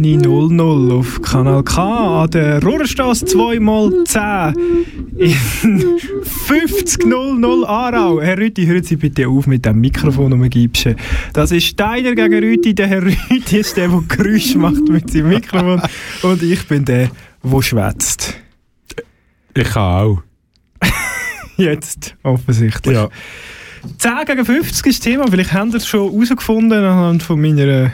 .00 auf Kanal K an der Rohrstraße 2x10 in 50.00 Aarau. Herr Rüti, hören Sie bitte auf mit dem Mikrofon umgibschen. Das ist Steiner gegen Rüti. Der Herr Rüti ist der, der Geräusche macht mit seinem Mikrofon und ich bin der, der schwätzt. Ich auch. Jetzt, offensichtlich. Ja. 10 gegen 50 ist das Thema. Vielleicht haben Sie es schon herausgefunden anhand von meiner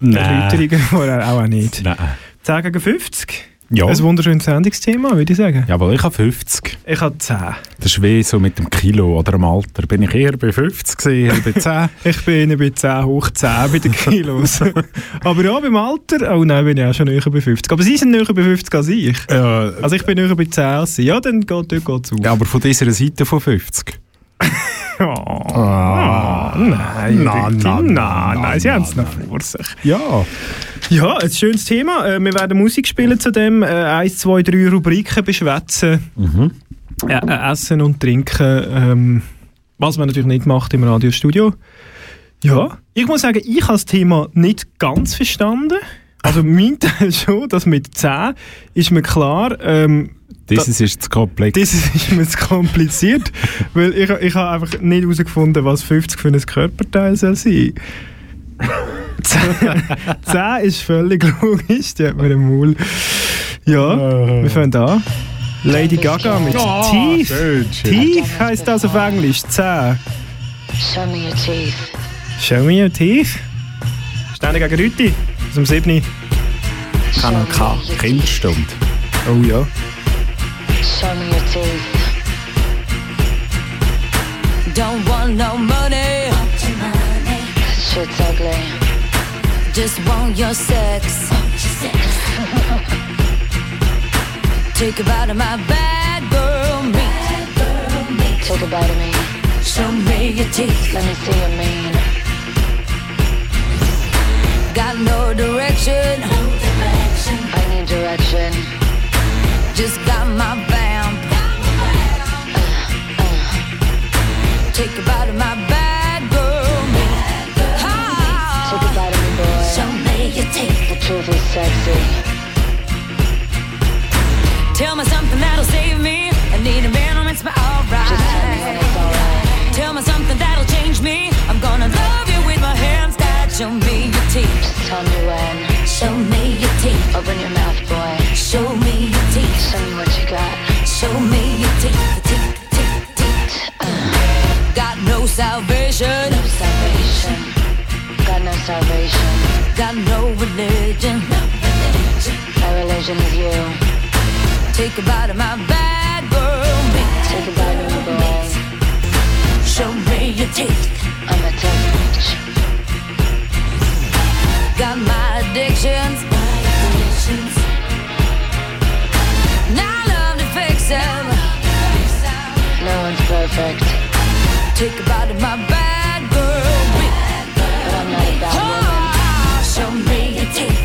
Erläuterungen vorher auch nicht. Nein. 10 gegen 50. Ja. Ein wunderschönes Sendungsthema, würde ich sagen. Jawohl, ich habe 50. Ich habe 10. Das ist wie so mit dem Kilo oder dem Alter. Bin ich eher bei 50 gewesen, eher bei 10. Ich bin bei 10 hoch 10 bei den Kilos. Aber ja, beim Alter, oh nein, bin ich auch schon näher bei 50. Aber Sie sind näher bei 50 als ich. Ja, Also ich bin näher bei 10 als Sie. Ja, dann geht geht's auf. ja, aber von dieser Seite von 50. Oh, nein, Na, na, nein, na, nein, Sie haben es noch vor sich. Ja. Ja, ein schönes Thema. Äh, wir werden Musik spielen zu dem. Äh, eins, zwei, drei Rubriken beschwätzen. Äh, äh, essen und trinken. Ähm, was man natürlich nicht macht im Radiostudio. Ja, ich muss sagen, ich habe das Thema nicht ganz verstanden. Also mein Teil schon, das mit 10 ist mir klar. Ähm, Das ist zu komplex. das ist mir zu kompliziert, weil ich, ich habe einfach nicht herausgefunden, was 50 für ein Körperteil soll sein. 10, 10 ist völlig logisch, die hat mir im Maul. Ja, wir fangen an. Lady Gaga mit Tief. schön, schön. Tief heisst das auf Englisch. 10. Show me your teeth. Show me your teeth. Steine gegen Rüti aus dem 7. Kanal K. Kinderstunde. Oh ja. Show me your teeth. Don't want no money, Shit's ugly. just want your sex. Take a bite of my bad girl meat. Take a bite of me. Show me your teeth. Let me see your mean. Got no direction, I need direction. just got my vamp. Take a bite of my bad girl meat. Take a bite of me, boy. Show me your teeth. The truth is sexy. Tell me something that'll save me. I need a man who makes me Just tell me when alright. it's alright. Tell me something that'll change me. I'm gonna love you with my hands tied. Show me your teeth. Just tell me when. Show me your teeth. Open your mouth, boy. Show me your teeth. Show me what you got. Show me salvation. No salvation. Got no salvation. Got no religion. My religion is you. Take a bite of my bad girl. Take a bite of me, boy. Show me your teeth. I'm a tough bitch. Got my addictions. Now I love to fix them. No one's perfect. Take a bite of my bad girl meat. But I'm not a bad woman. Oh, show me your teeth.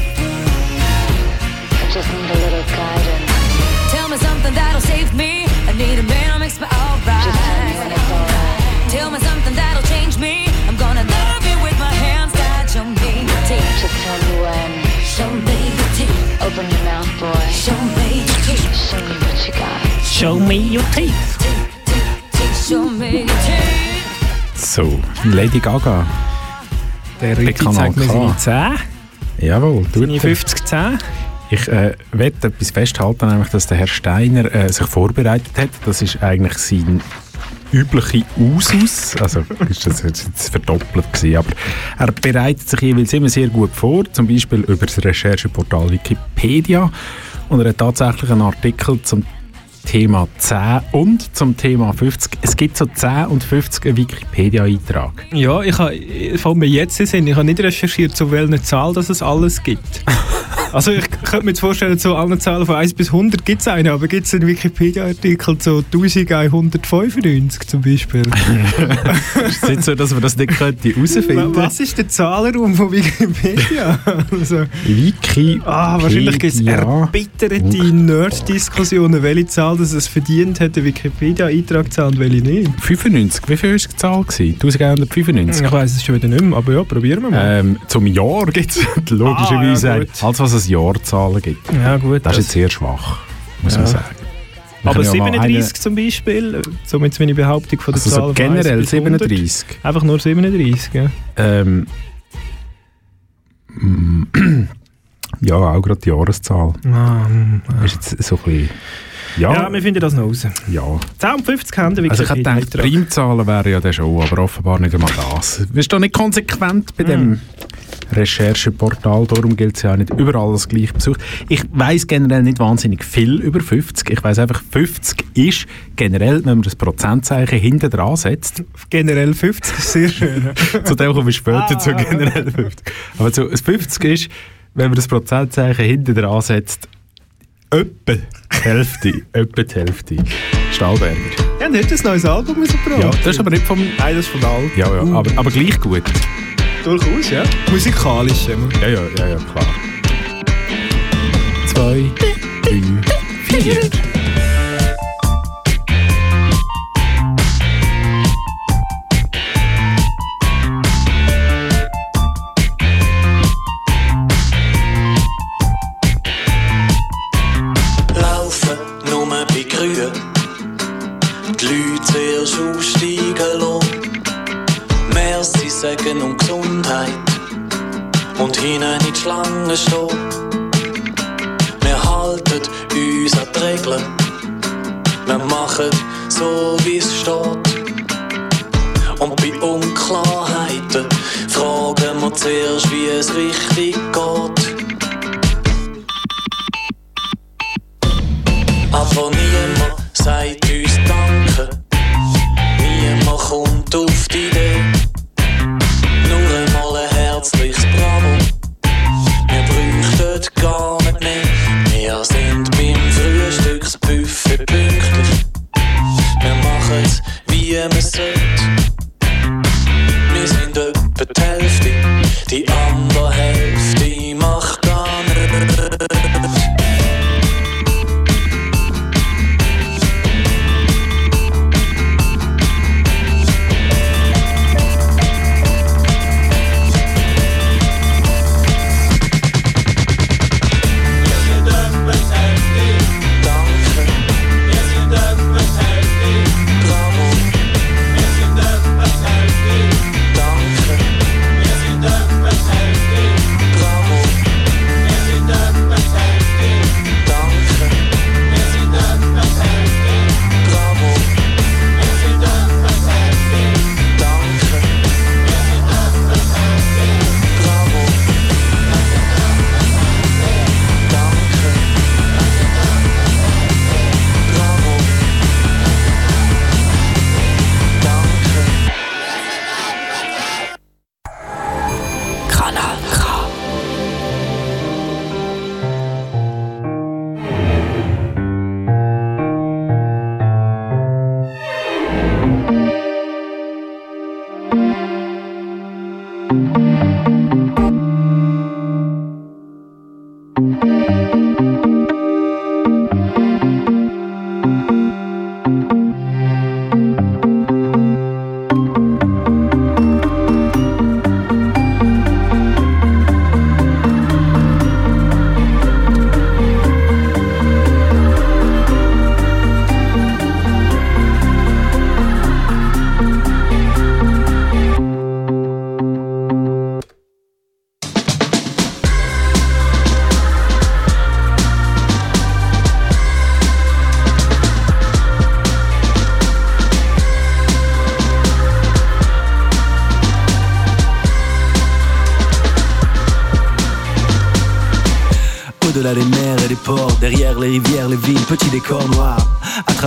I just need a little guidance. Tell me something that'll save me. I need a man who makes me alright. Just tell me when it's alright. Tell me something that'll change me. I'm gonna love you with my hands tied. Show me your teeth. Just tell me when. Show me your teeth. Open your mouth, boy. Show me your teeth. Show me what you got. Show me your teeth. Teeth, Show me your teeth. So, Lady Gaga. Der Rüti zeigt mir seine 10. Jawohl, Seine er. 50 10. Ich äh, werde etwas festhalten, nämlich, dass der Herr Steiner äh, sich vorbereitet hat. Das ist eigentlich sein übliche Usus. Also ist das jetzt verdoppelt gewesen, aber er bereitet sich jeweils immer sehr gut vor, zum Beispiel über das Rechercheportal Wikipedia. Und er hat tatsächlich einen Artikel zum Thema 10 und zum Thema 50. Es gibt so 10 und 50 einen Wikipedia-Eintrag. Ja, ich habe, fällt mir jetzt Sinn, ich habe nicht recherchiert, zu welcher Zahl dass es alles gibt. Also ich könnte mir jetzt vorstellen, zu allen Zahlen von 1 bis 100 gibt es eine, aber gibt es einen Wikipedia-Artikel zu 1195 zum Beispiel? ist es nicht so, dass man das nicht könnte herausfinden Was ist der Zahlenraum von Wikipedia? also, Wiki. ah, wahrscheinlich gibt es erbitterte Nerd-Diskussionen, welche Zahl das es verdient hat, einen Wikipedia-Eintrag zu haben und welche nicht. 95. Wie viel war die Zahl? gewesen? 1195. Ich weiss es schon wieder nicht mehr, aber ja, probieren wir mal. Ähm, zum Jahr gibt es logischerweise Ah, ja, alles, was es Jahrzahlen gibt. ja gut, Das ist jetzt sehr schwach, muss man Ja. sagen. Wir aber können ja mal 37 zum Beispiel, äh, somit meine Behauptung von Eine, der also Zahl so von 1 generell bis 100. 37. Einfach nur 37, ja. Ähm, ja, auch gerade die Jahreszahl. Ah, mm, Ist jetzt so ein bisschen... Ja, ja, wir finden das noch raus. ja. 10 und 50 Hände Also ich hätte gedacht. Primzahlen wären ja dann schon, aber offenbar nicht einmal das. Du bist doch nicht konsequent bei dem Rechercheportal, darum gilt es ja auch nicht überall das gleiche besucht. Ich weiss generell nicht wahnsinnig viel über 50. Ich weiss einfach, 50 ist generell, wenn man das Prozentzeichen hinten dran setzt, Generell 50 ist sehr schön. zu dem komme ich später Ah. zu generell 50. Aber so, das 50 ist, wenn man das Prozentzeichen hinten dran setzt, etwa die Hälfte, etwa die Hälfte. Stahlberger. ja, und heute ein neues Album rausgebracht. Ja, das ist aber nicht vom... Nein, das ist von Alt. Ja, ja, aber, aber gleich gut. Durchaus, ja. Musikalisch. immer. Ja, ja, ja, ja, klar. Zwei, drei, vier. Sagen und Gesundheit. Und hinten in die Schlange stehen. Wir halten uns an die Regeln. Wir machen so wie es steht. Und bei Unklarheiten fragen wir zuerst, wie es richtig geht. Aber niemand sagt uns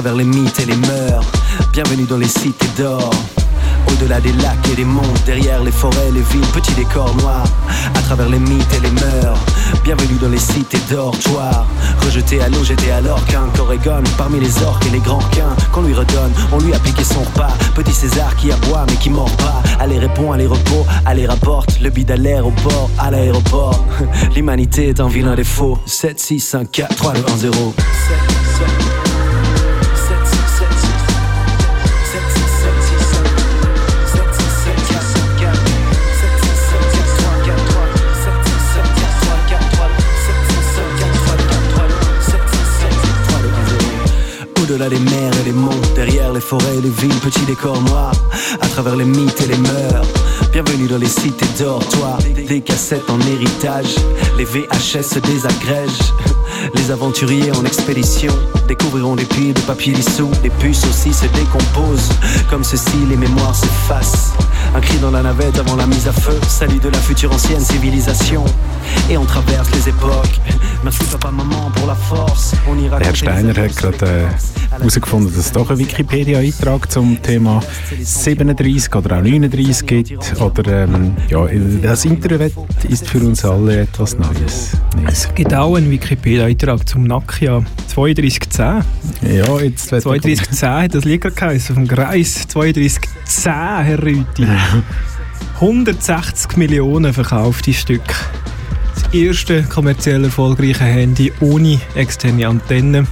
travers les mythes et les mœurs. Bienvenue dans les cités d'or. Au-delà des lacs et des monts, derrière les forêts, les villes, petits décors noirs, à travers les mythes et les mœurs. Bienvenue dans les cités dortoirs. Rejeté à l'eau, j'étais alors qu'un Corrigan, parmi les orques et les grands quins, qu'on lui redonne, on lui a piqué son repas. Petit César qui aboie mais qui mord pas. Allez répond, allez repos, allez rapporte, le bide à l'aéroport, à l'aéroport. L'humanité est un vilain défaut. 7, 6, 5, 4, 3, 2, 1, 0. Des mers et des monts, derrière les forêts et les villes, petits décors noirs, à travers les mythes et les mœurs. Bienvenue dans les cités dortoirs, des cassettes en héritage, les VHS se désagrègent. Les aventuriers en expédition découvriront des pieds de papier dissous, les puces aussi se décomposent. Comme ceci, les mémoires s'effacent. Un cri dans la navette avant la mise à feu, salut de la future ancienne civilisation. Et on traverse les époques. Merci papa, maman pour la force. On ira Der Herr Steiner hat gerade äh, herausgefunden, dass es doch einen Wikipedia-Eintrag zum Thema 37 oder auch 39 gibt. Oder ähm, ja, das Internet ist für uns alle etwas Neues. Es gibt auch einen Wikipedia-Eintrag zum Nokia 3210. Ja, jetzt wird 3210 hat das Lied gerade geheißen, vom Greis 3210, Herr Rüthi. 160 Millionen verkaufte Stück. Erste kommerziell erfolgreiche Handy ohne externe Antenne.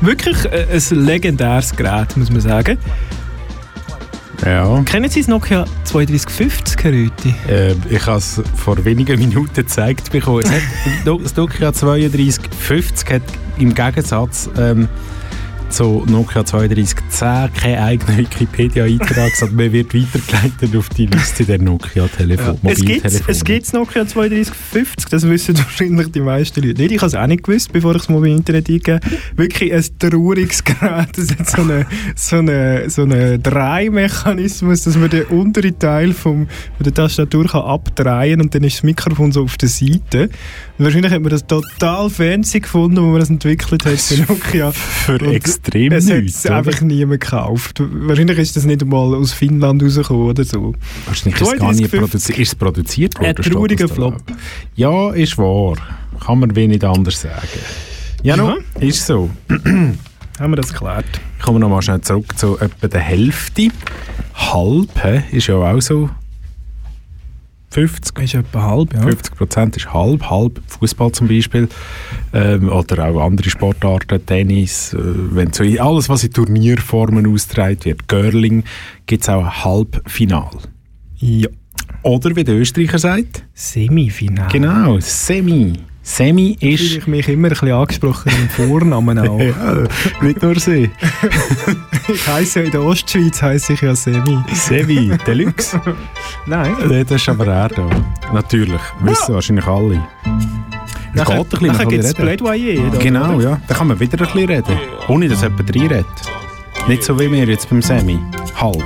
Wirklich äh, ein legendäres Gerät, muss man sagen. Ja. Kennen Sie das Nokia 3250, Herr Rüthi? Äh, ich habe es vor wenigen Minuten gezeigt bekommen. Das Nokia 3250 hat im Gegensatz ähm, zu Nokia 3210 keinen eigenen Wikipedia-Eintrag, sondern man wird weitergeleitet auf die Liste der Nokia-Telefon, Es gibt es gibt's Nokia 3250, das wissen wahrscheinlich die meisten Leute nicht. Ich habe es auch nicht gewusst, bevor ich es mal im Internet eingegeben. Wirklich ein trauriges Gerät. Es hat so einen so eine, so eine Drehmechanismus, dass man den unteren Teil vom, von der Tastatur kann abdrehen und dann ist das Mikrofon so auf der Seite. Und wahrscheinlich hat man das total fancy gefunden, wo man das entwickelt hat für Nokia. Für Und extrem es hat nichts, es einfach niemand gekauft. Wahrscheinlich ist das nicht einmal aus Finnland rausgekommen oder so. Wahrscheinlich ist es gar nicht 3250. produziert. Ist es produziert worden? Ein trauriger? Flop. Ja, ist wahr. Kann man wenig anders sagen. Ja, Ja. ist so. Haben wir das geklärt? Ich komme nochmal schnell zurück zu etwa der Hälfte. Halb ist ja auch so 50. Ist etwa halb, ja. 50 Prozent ist halb, halb Fußball zum Beispiel ähm, oder auch andere Sportarten, Tennis, äh, wenn so alles, was in Turnierformen austragen wird, Curling, gibt es auch ein Halbfinal. Ja. Oder wie der Österreicher sagt, Semifinale. genau, Semi. Semi Fühle ist... ich mich immer ein bisschen angesprochen im Vornamen auch. Ja, nicht nur sie. ich heiße ja in der Ostschweiz heiße ich ja Semi. Semi, Deluxe. Nein. Nee, das ist aber er da. Natürlich, wissen wahrscheinlich alle. Es Nachher, geht ein bisschen, nachher gibt es. Plädoyer. da, Genau, ja. Da kann man wieder ein bisschen reden. Ohne dass jemand reinredet. Nicht so wie wir jetzt beim Semi. Halb.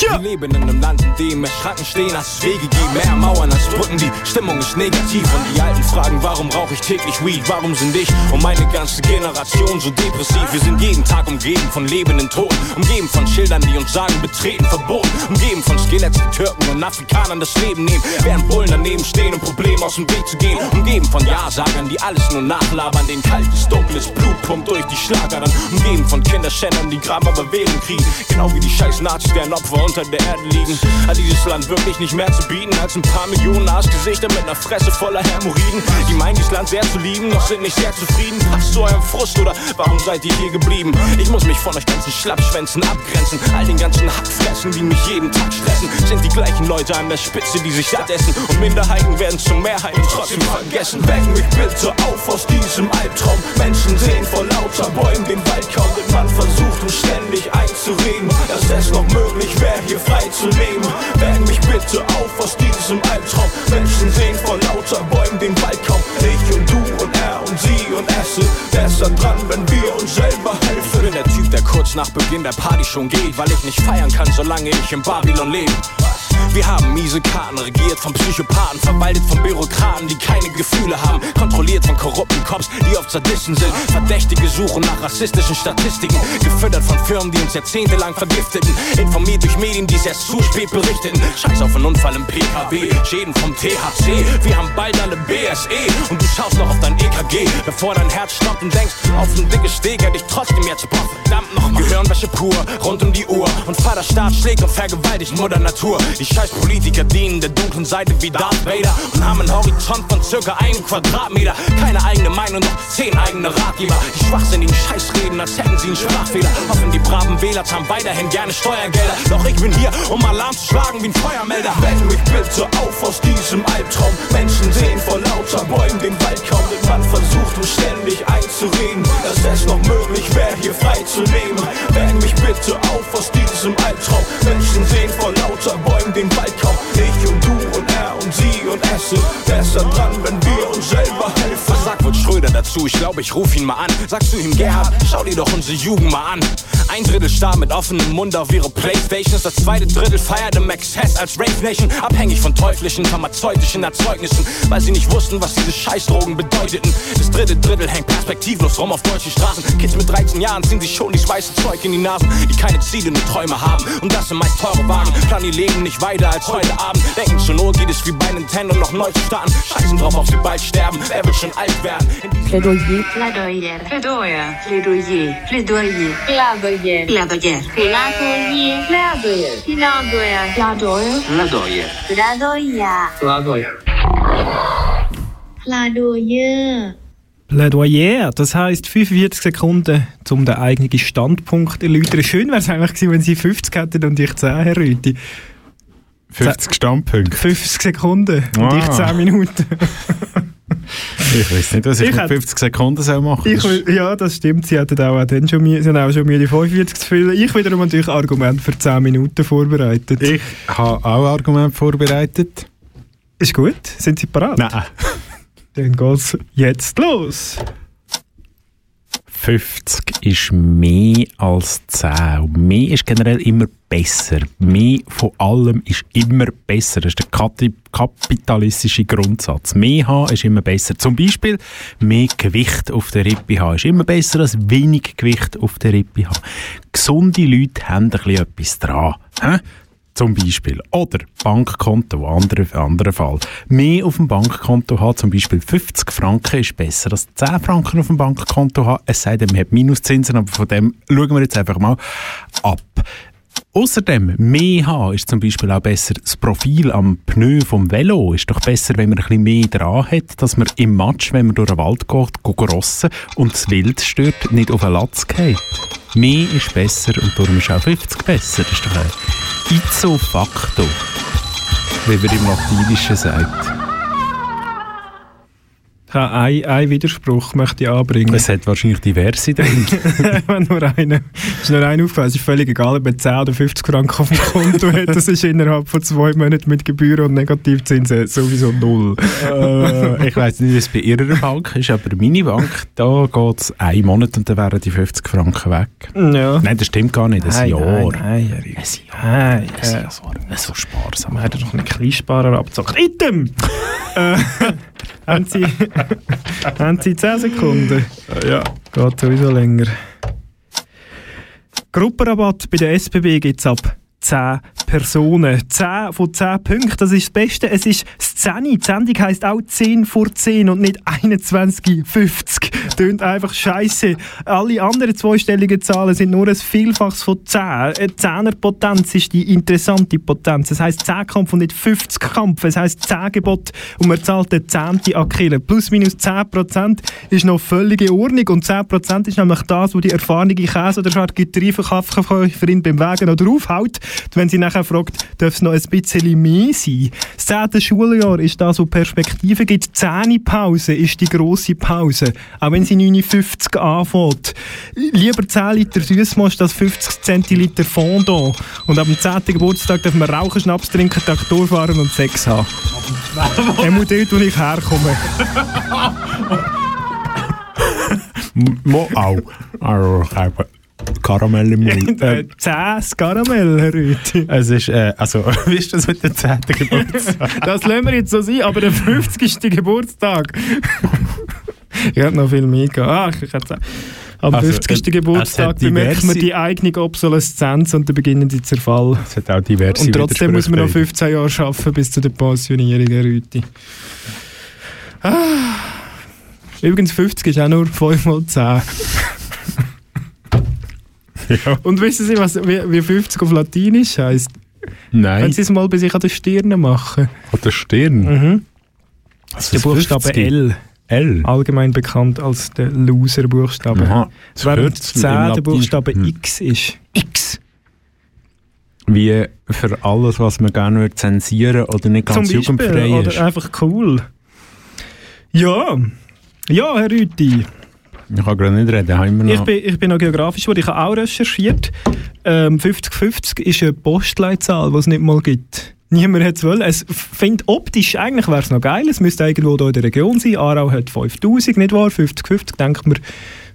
Wir leben in einem Land, in dem mehr Schranken stehen, als Wege gibt. Mehr Mauern als Brücken, die Stimmung ist negativ. Und die Alten fragen, warum rauche ich täglich Weed? Warum sind ich und meine ganze Generation so depressiv? Wir sind jeden Tag umgeben von lebenden Toten. Umgeben von Schildern, die uns sagen, betreten verboten. Umgeben von Skeletts, die Türken und Afrikanern das Leben nehmen. Während Bullen daneben stehen, um Probleme aus dem Weg zu gehen. Umgeben von Ja-Sagern, die alles nur nachlabern. Den kaltes, dunkles Blut pumpt durch die Schlagern. Umgeben von Kinderschändern, die Gramm aber Wählen kriegen. Genau wie die scheiß Nazis, deren Opfer unter der Erde liegen. Hat dieses Land wirklich nicht mehr zu bieten als ein paar Millionen Arschgesichter mit einer Fresse voller Hämorrhoiden? Die meinen, dieses Land sehr zu lieben, doch sind nicht sehr zufrieden. Passt zu eurem Frust oder warum seid ihr hier geblieben? Ich muss mich von euch ganzen Schlappschwänzen abgrenzen. All den ganzen Hackfressen, die mich jeden Tag stressen, sind die gleichen Leute an der Spitze, die sich satt essen. Und Minderheiten werden zur Mehrheit und trotzdem vergessen. Weck mich bitte auf aus diesem Albtraum. Menschen sehen vor lauter Bäumen den Wald kaum. Man versucht uns ständig einzureden, dass es noch möglich wäre, hier frei zu leben. Weck mich bitte auf aus diesem Albtraum. Menschen sehen vor lauter Bäumen den Wald kaum. Ich und du und er und sie und es sind besser dran, wenn wir uns selber helfen. Ich bin der Typ, der kurz nach Beginn der Party schon geht, weil ich nicht feiern kann, solange ich in Babylon lebe. Wir haben miese Karten, regiert von Psychopathen, verwaltet von Bürokraten, die keine Gefühle haben, kontrolliert von korrupten Cops, die oft Sadisten sind. Verdächtige suchen nach rassistischen Statistiken, gefüttert von Firmen, die uns jahrzehntelang vergifteten, informiert durch Medien, die es erst zu spät berichteten. Scheiß auf einen Unfall im PKW, Schäden vom THC, wir haben bald alle BSE und du schaust noch auf dein EKG, bevor dein Herz stoppt und denkst, auf ein dickes Steg hätte ich trotzdem jetzt Bock, verdammt nochmal. Gehirnwäsche pur, rund um die Uhr und Vaterstaat schlägt und vergewaltigt Mutter Natur. Die scheiß Politiker dienen der dunklen Seite wie Darth Vader und haben einen Horizont von circa einem Quadratmeter. Keine eigene Meinung, noch zehn eigene Ratgeber. Die schwachsinnigen Scheißreden, als hätten sie einen Sprachfehler. Hoffen die braven Wähler zahlen weiterhin gerne Steuergelder. Doch ich bin hier, um Alarm zu schlagen wie ein Feuermelder. Wenn mich bitte auf aus diesem Albtraum. Menschen sehen vor lauter Bäumen den Wald kaum, denn man versucht uns ständig einzureden, dass es noch möglich wäre, hier frei zu leben. Wenn mich bitte auf aus diesem Albtraum. Menschen sehen vor lauter Bäumen den Wald kaum. Ich und du und er und sie und es besser dran, wenn wir uns selber helfen. Sagt wohl Schröder dazu? Ich glaube, ich ruf ihn mal an. Sagst du ihm, Gerhard, schau dir doch unsere Jugend mal an. Ein Drittel starr mit offenem Mund auf ihre Playstations. Das zweite Drittel feiert im Exzess als Rave Nation. Abhängig von teuflischen, pharmazeutischen Erzeugnissen. Weil sie nicht wussten, was diese Scheißdrogen bedeuteten. Das dritte Drittel hängt perspektivlos rum auf deutschen Straßen. Kids mit 13 Jahren ziehen sich schon dieses weiße Zeug in die Nasen. Die keine Ziele, nur Träume haben. Und das sind meist teure Wagen. Planen ihr Leben nicht weiter als heute Abend. Denken zur Not geht es wie bei Nintendo noch neu zu starten. Scheißen drauf, ob sie bald sterben. Wer wird schon alt werden? In diesem Plädoyer. Plädoyer. Plädoyer. Plädoyer. Plädoyer. Plädoyer. Plädoyer. Plädoyer. Plädoyer. Plädoyer. Plädoyer. Plädoyer. Plädoyer. Plädoyer, das heisst 45 Sekunden, um den eigenen Standpunkt zu erläutern. Schön wäre es eigentlich gewesen, wenn Sie 50 hätten und ich 10, Herr Rüthi. 50 Standpunkte. 50 Sekunden und Ah. ich 10 Minuten. Ich weiß nicht, was ich, Ich mit hätte- 50 Sekunden soll machen Ich, ja, das stimmt. Sie hatten auch, dann schon, sie haben auch schon Mühe, die 45 zu füllen. Ich wiederum natürlich Argument für 10 Minuten vorbereitet. Ich habe auch Argumente vorbereitet. Ist gut? Sind Sie parat? Nein. Dann geht's jetzt los. 50 ist mehr als 10. Und mehr ist generell immer besser. Mehr von allem ist immer besser. Das ist der kapitalistische Grundsatz. Mehr haben ist immer besser. Zum Beispiel mehr Gewicht auf der Rippe haben ist immer besser als wenig Gewicht auf der Rippe haben. Gesunde Leute haben ein bisschen etwas dran. Zum Beispiel. Oder Bankkonto, anderer andere Fall. Mehr auf dem Bankkonto haben, zum Beispiel 50 Franken, ist besser als 10 Franken auf dem Bankkonto haben. Es sei denn, man hat Minuszinsen, aber von dem schauen wir jetzt einfach mal ab. Außerdem, mehr haben ist zum Beispiel auch besser. Das Profil am Pneu vom Velo ist doch besser, wenn man ein bisschen mehr dran hat, dass man im Matsch, wenn man durch den Wald geht, geht rossen und das Wild stört, nicht auf den Latz geht. Mehr ist besser und darum ist auch 50 besser. Das ist doch ein ipso facto, wie man im Latinischen sagt. Ich habe einen, einen Widerspruch möchte ich anbringen. Es hat wahrscheinlich diverse drin. Wenn nur einer, ist nur einer aufgefallen. Es ist völlig egal, ob er 10 oder 50 Franken auf dem Konto hat. Das ist innerhalb von zwei Monaten mit Gebühren und Negativzinsen sowieso null. äh, ich weiß nicht, wie es bei Ihrer Bank ist, aber meine Bank, da geht es einen Monat und dann wären die 50 Franken weg. Ja. Nein, das stimmt gar nicht. Ein Nein, Jahr. Nein, nein. Ein Jahr. Nein, Ein äh, Jahr. So sparsam. Man hat doch einen Kleinsparer abgezockt. Item! haben, Sie, haben Sie 10 Sekunden? Ja. Geht sowieso länger. Gruppenrabatt bei der SBB gibt es ab 10 Personen. 10 von 10 Punkten, das ist das Beste. Es ist Szene. Die Sendung heisst auch 10 vor 10 und nicht 21,50. Tönt einfach scheiße. Alle anderen zweistelligen Zahlen sind nur ein Vielfaches von 10. Eine 10er Potenz ist die interessante Potenz. Es heisst 10 Kampf und nicht 50 Kampf. Es heisst 10 Gebot und man zahlt den 10. Akille. Plus minus 10% ist noch völlig in Ordnung und 10% ist nämlich das, wo die erfahrene Käse- oder Charcuterie-Verkäuferin beim Wägen noch draufhaut. Wenn sie nachher fragt, darf es noch ein bisschen mehr sein? Das 10. Schuljahr ist das, wo Perspektive gibt. Die 10. Pause ist die grosse Pause. Auch wenn sie 9,50 anfängt. Lieber 10 Liter Süßmost als 50 Zentiliter Fondant. Und ab dem 10. Geburtstag darf man rauchen, Schnaps trinken, Traktor fahren und Sex haben. Er muss dort, wo ich herkomme. Mo auch. Habe Karamell im Mund. Äh, 10 Karamell, Herr Rüthi. es ist, äh, also, wie ist das mit dem 10. Geburtstag? Das lassen wir jetzt so sein, aber der 50. Geburtstag. ich hätte noch viel mehr gehabt. Ah, ich hätte am Also, 50. äh, Geburtstag bemerkt man die eigene Obsoleszenz und der beginnende Zerfall. Es hat auch diverse Und trotzdem muss man noch Widersprüche. 15 Jahre arbeiten bis zu der Pensionierung, Herr Rüthi. Ah. Übrigens, 50 ist auch nur 5 mal 10. Ja. Und wissen Sie, was, wie, wie 50 auf Latinisch heisst? Nein, Wenn Sie es mal bei sich an der Stirn machen. an der Stirn. Mhm. Also Der Buchstabe 50. L. L. allgemein bekannt als der Loser-Buchstabe. Aha. Während hört's mit 10 dem der Buchstabe Hm. X ist. X! Wie für alles, was man gerne würde zensieren oder nicht ganz Zum Beispiel. jugendfrei ist. Oder einfach cool. Ja. Ja, Herr Rüthi. Ich kann gerade nicht reden, haben wir noch... Ich bin, ich bin noch geografisch geworden. Ich habe auch recherchiert. Ähm, 5050 ist eine Postleitzahl, die es nicht mal gibt. Niemand hat es wollen. Es finde optisch, eigentlich wäre es noch geil. Es müsste irgendwo hier in der Region sein. Aarau hat 5000, nicht wahr? 5050 denkt man,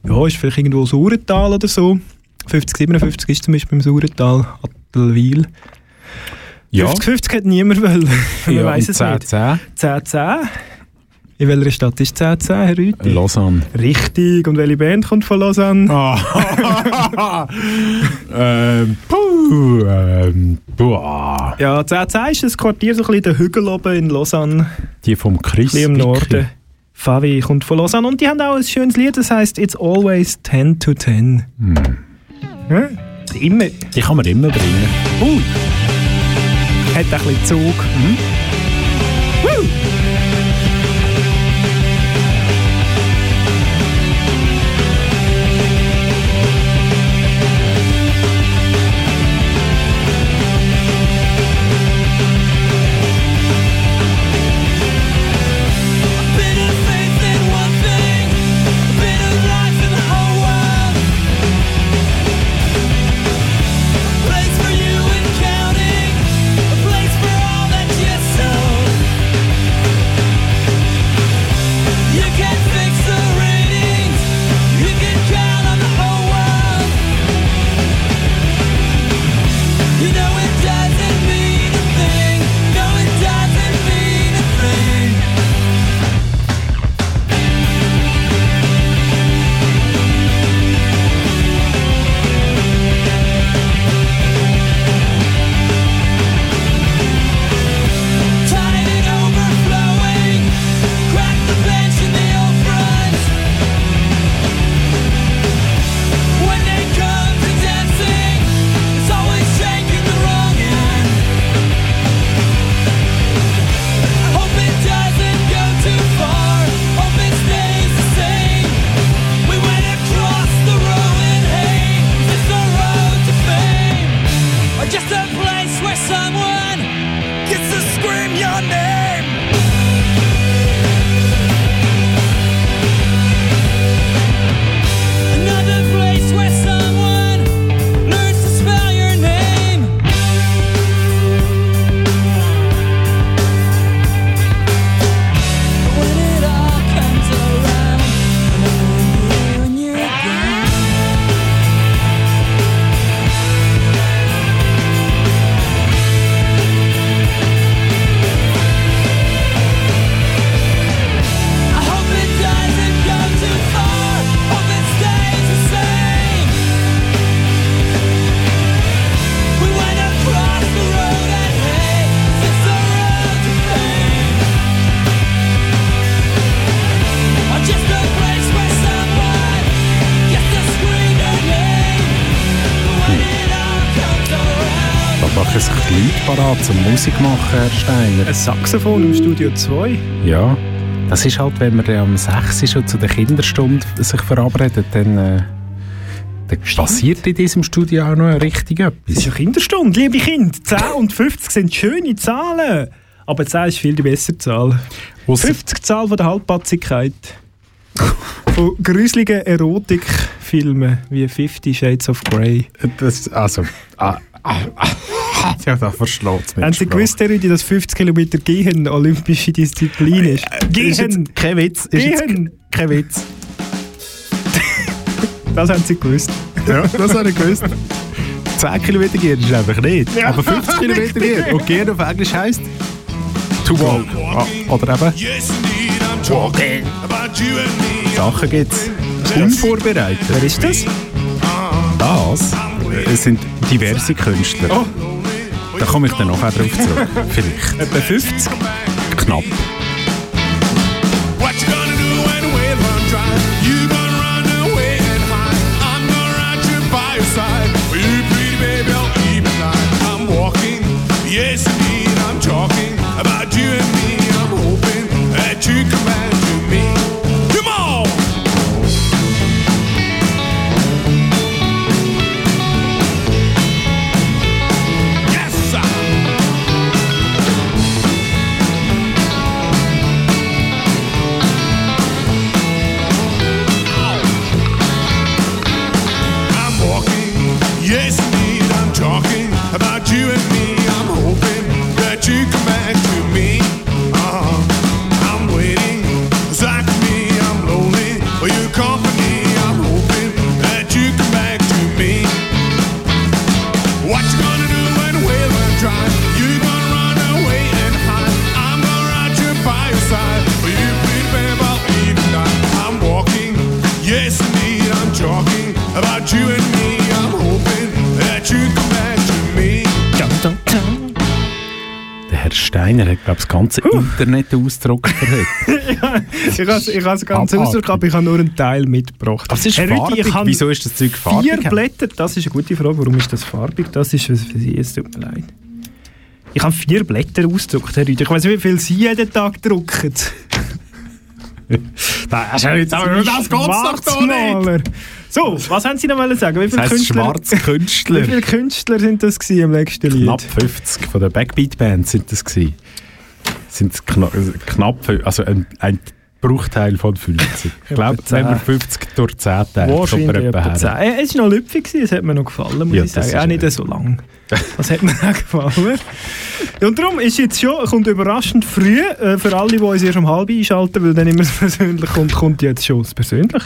ja, ist vielleicht irgendwo Saurental oder so. 5057 ist zum Beispiel im Saurental, Attelwil. ja, 5050 hat niemand wollen. Man ja und es 10, nicht. 10. 1010. In welcher Stadt ist 1010, Herr Rüthi? Lausanne. Richtig. Und welche Band kommt von Lausanne? Ah. ähm, puh, ähm, boah. Ja, 1010 ist das Quartier so ein bisschen der Hügel oben in Lausanne, Die vom Chris. ein im Norden. Favi kommt von Lausanne und die haben auch ein schönes Lied, das heißt It's always 10 to 10. Ja? Immer. Die kann man immer bringen. Uh. Hat ein bisschen Zug. Mhm. Musik machen, Herr Steiner. Ein Saxophon im Studio 2. Ja, das ist halt, wenn man dann am 6. schon zu der Kinderstunde sich verabredet, dann, äh, dann passiert in diesem Studio auch noch richtig Das ist etwas. eine Kinderstunde, liebe Kinder. 10 und 50 sind schöne Zahlen. Aber 10 ist viel die bessere Zahl. Ausser- 50 Zahl von der Halbpatzigkeit. Von gruseligen Erotikfilmen wie Fifty Shades of Grey. Das, also, ah, ah, ah, ja, da verschlägt es mich. Haben Sie gewusst, Herr Rüdi, dass 50 Kilometer Gehen olympische Disziplin ist? Ist jetzt Gehen! kein Witz. Ist jetzt Gehen! kein Witz. Das haben sie gewusst. Ja, das habe ich gewusst. 10 Kilometer gehen ist einfach nicht. Ja. Aber 50 Kilometer gehen. Und gehen auf Englisch heisst to walk. Ah, Oder eben Yes, indeed, I'm talking about you and me. Sachen gibt's. Unvorbereitet. Wer ist das? Das äh, sind diverse Künstler. Oh. Da komme ich dann nachher drauf zurück. Vielleicht. Etwa 50. Knapp. Yes, indeed, I'm talking about you and me. I'm hoping that you come back. About you and me. I'm hoping that you come back to me. Der Herr Steiner hat, glaube ich, das ganze Internet ausgedruckt heute. Ich habe ich has ganz Abartig. ausdrückt, aber ich habe nur einen Teil mitgebracht. Das ist Herr Rüthi, farbig. ich habe Wieso ist das Zeug farbig? Vier Blätter, das ist eine gute Frage. Warum ist das farbig? Das ist was für Sie, es tut mir leid. Ich habe vier Blätter ausgedruckt, Herr Rüthi. Ich weiß nicht, wie viel Sie jeden Tag drucken. Das ist ja jetzt aber das geht's doch nicht. So, was haben Sie noch wollen sagen? Wie viele Das heisst Künstler, schwarze Künstler. wie viele Künstler sind das gewesen im letzten Lied? Knapp 50 von der Backbeat-Band sind das gewesen. Sind kna knapp, fü- also ein, ein Bruchteil von 50. Ich glaube, wenn 10. 50 durch 10 teilt, kommt man Wahrscheinlich etwa etwa her. 10. Äh, Es war noch lüpfig, es hat mir noch gefallen, muss Ja, ich sagen. Auch nicht so lang. Das hat mir auch gefallen. Und darum ist jetzt schon, kommt überraschend früh, äh, für alle, die uns erst um halb einschalten, weil dann immer das Persönliche kommt, kommt jetzt schon das Persönliche.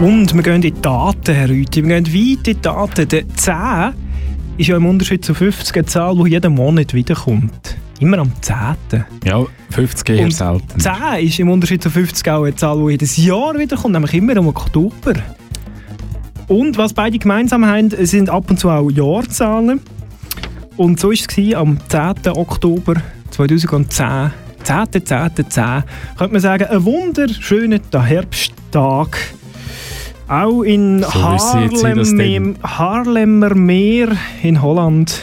Und wir gehen in die Daten, Herr Rüthi. Wir gehen weit in die Daten. Der 10 ist ja im Unterschied zu 50 eine Zahl, die jeden Monat wiederkommt. Immer am 10. Ja, 50 eher selten. 10 ist im Unterschied zu 50 auch eine Zahl, die jedes Jahr wiederkommt, nämlich immer im Oktober. Und was beide gemeinsam haben, sind ab und zu auch Jahrzahlen. Und so war es am 10. Oktober 2010. 10. 10. 10. Könnte man sagen, ein wunderschöner Herbsttag. Auch in So das Haarlem, Haarlemmer Meer in Holland.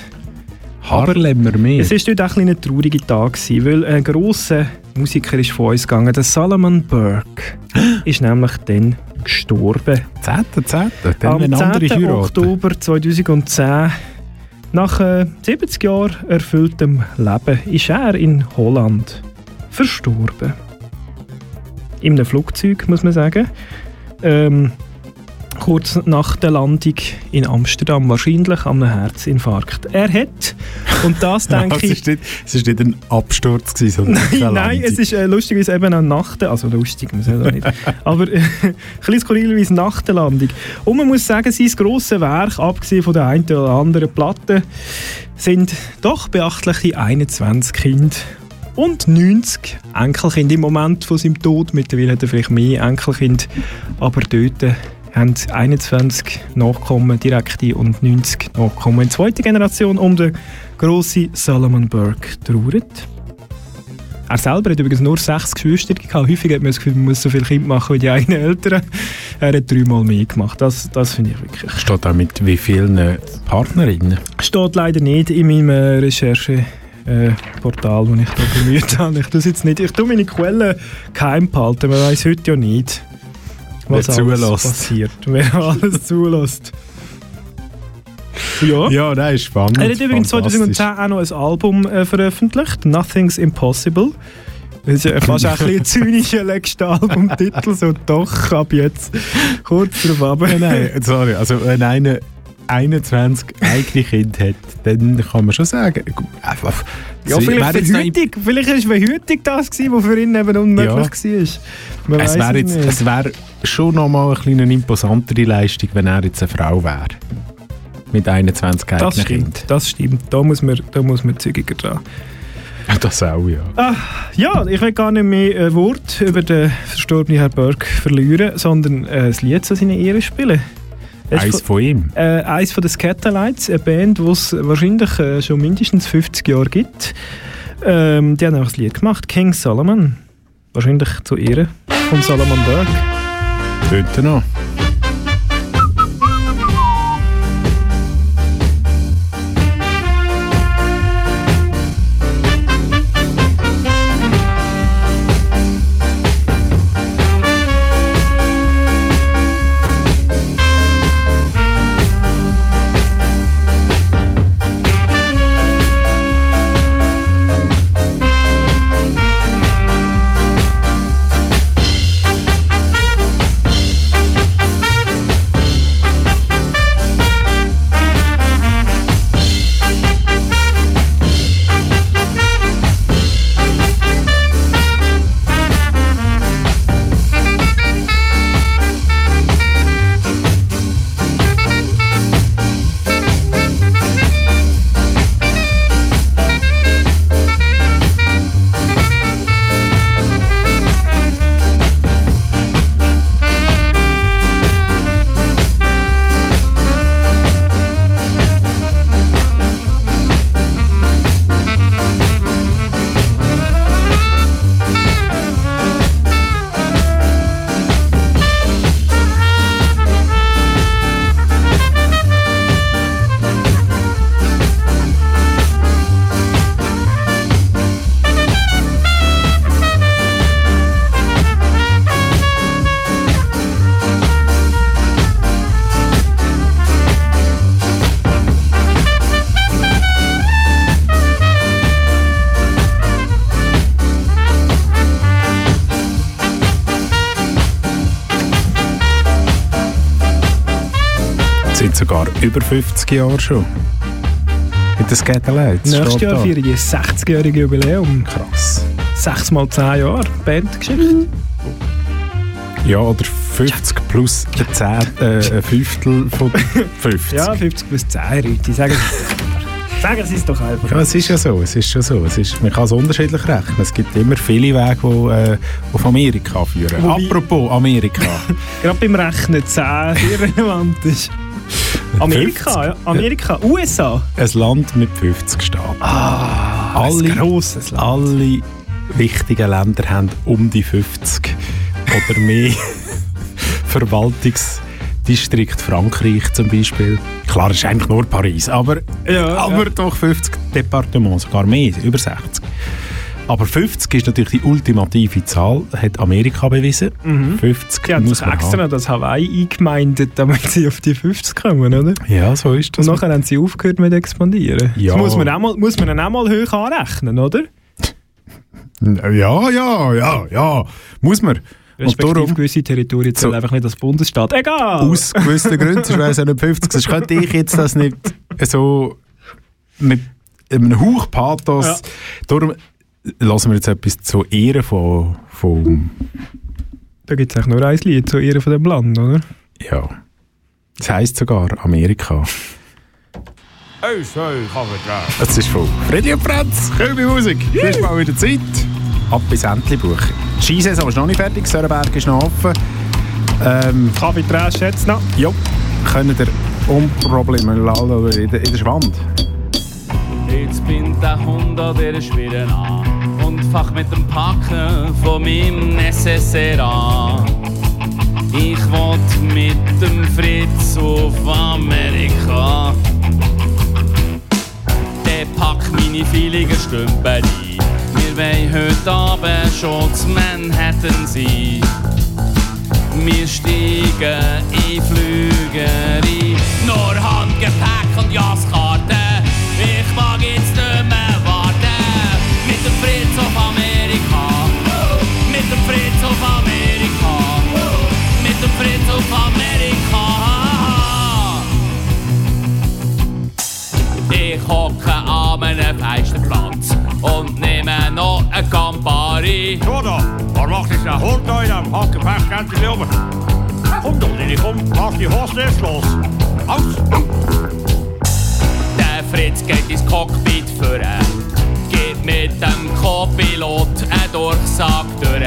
Haberlemmer mehr. Es war auch ein ein trauriger Tag, weil ein grosser Musiker ist von uns gegangen. Der Solomon Burke ist nämlich dann gestorben. 10. 10. Dann Am wenn andere 10. heiraten. Oktober 2010, nach äh, 70 Jahren erfülltem Leben, ist er in Holland verstorben. In einem Flugzeug, muss man sagen. Ähm, kurz nach der Landung in Amsterdam, wahrscheinlich an einem Herzinfarkt. Er hat, und das denke es, ich... ist nicht, es ist nicht ein Absturz, gewesen, sondern Nein, nein, es ist äh, lustigerweise eben eine Nacht, also lustig, man soll auch nicht, aber äh, ein bisschen skurrilerweise nach der Landung. Und man muss sagen, sein grosses Werk, abgesehen von der einen oder anderen Platte, sind doch beachtliche 21 Kinder und 90 Enkelkinder im Moment von seinem Tod. Mittlerweile hat er vielleicht mehr Enkelkinder, aber dort äh, haben 21 Nachkommen, direkte und 90 Nachkommen in zweiter Generation um den grossen Solomon Burke trauert. Er selber hat übrigens nur sechs Geschwister gehabt. Häufig hat man das Gefühl, man muss so viele Kinder machen wie die eigenen Eltern. Er hat dreimal mehr gemacht. Das, das finde ich wirklich. Steht auch mit wie vielen äh, Partnerinnen? Steht leider nicht in meinem äh, Recherche. Äh, Portal, das ich da bemüht habe. Ich tue jetzt nicht. Ich tue meine Quellen geheim behalten. Man weiß heute ja nicht. Was Wer alles zulässt. passiert. Wer alles zulässt. Ja. Ja, das ist spannend. Er hat übrigens fantastisch. 2010 auch noch ein Album äh, veröffentlicht, Nothing's Impossible. Das ist ja fast ein bisschen zynischer letzter Albumtitel, so doch, ab jetzt kurz drauf ab. Nein, nein, sorry. Also, wenn einer 21 eigene Kinder hat, dann kann man schon sagen, einfach. Ja, sie- vielleicht verhütig, vielleicht ist verhütig das gewesen, was für ihn eben unmöglich war. Man Es wäre jetzt, es wäre schon nochmal eine kleine imposantere Leistung, wenn er jetzt eine Frau wäre. Mit 21 das eigenen stimmt, das stimmt. Da muss man, da muss man zügiger dran. Das auch, ja. Ah, ja, ich will gar nicht mehr ein Wort über den verstorbenen Herrn Berg verlieren, sondern äh, das Lied zu seiner Ehre spielen. Eins von ihm. Äh, eins von den Scatterlights, eine Band, die es wahrscheinlich äh, schon mindestens 50 Jahre gibt. Ähm, die haben auch das Lied gemacht, King Solomon. Wahrscheinlich zu Ehren von Solomon Berg. Dort noch. Über 50 Jahre schon. Mit den Scatterlights. Nächstes Jahr feiern die 60-jährige Jubiläum. Krass. 6 mal 10 Jahre Bandgeschichte. Ja, oder 50 plus ein, Zehn, äh, ein Fünftel von 50. Ja, 50 plus 10, Leute. Sagen Sie sagen Sie es doch einfach. Ja, es ist ja so, es ist schon so. Es ist, man kann es unterschiedlich rechnen. Es gibt immer viele Wege, die äh, auf Amerika führen. Wobei- Apropos Amerika. Gerade beim Rechnen 10 irrelevant ist. Amerika, ja. Amerika, USA. Ein Land mit 50 Staaten. Ah, alle, ein grosses Land. alle wichtigen Länder haben um die 50 oder mehr Verwaltungsdistrikt Frankreich zum Beispiel. Klar, es ist eigentlich nur Paris, aber, Ja, aber ja. doch 50 Departements, sogar mehr, über 60. Aber 50 ist natürlich die ultimative Zahl, hat Amerika bewiesen. Mhm. 50 Sie haben muss sich extra haben. das Hawaii eingemeindet, damit sie auf die 50 kommen, oder? Ja, so ist das. Und nachher haben sie aufgehört mit expandieren. Ja. Das muss man, auch mal, muss man dann auch mal hoch anrechnen, oder? Ja, ja, ja, ja, muss man. Und Respektive darum, gewisse Territorien zählen So. einfach nicht als Bundesstaat. Egal! aus gewissen Gründen, sonst wäre es ja nicht 50. Sonst könnte ich jetzt das nicht so mit einem Hauch Pathos. Ja. Darum lassen wir jetzt etwas zur Ehre von, von Da gibt es eigentlich nur ein Lied zu Ehren von dem Land, oder? ja. Das heisst sogar Amerika. Das ist von Freddy und Franz. Kühlbe Musik. Es ist mal wieder Zeit. Ab bis Entlebuch. Die Skisaison ist noch nicht fertig, Sörenberg ist noch offen. Ähm, Kaffee Trash jetzt noch. ja, können ihr unproblematisch in der, in der Schwand. Jetzt bin der Hund an der Schwere an und fach mit dem Packen von meinem Necessaire an. Ich wollt mit dem Fritz auf Amerika. Der packt meine feiligen Stümper ein. Wir wollen heute Abend schon zu Manhattan sein. Wir steigen in Flüger ein. Nur Handgepäck und Jaskarte. Dem Fritz auf Amerika. Ich hocke an einem Feisterplatz und nehme noch ein Campari. So da, was macht jetzt der Hund da in einem Handgepäck ganz oben? Komm doch, Lili, komm, mach die Hose erst los. Aus! Der Fritz geht ins Cockpit führen, geht mit dem Co-Pilot einen Durchsag durch.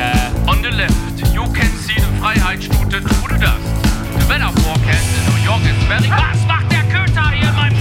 On the left, you can see the Freiheitsstute to the dust. The weather forecast in New York is very... Was macht der Köter hier in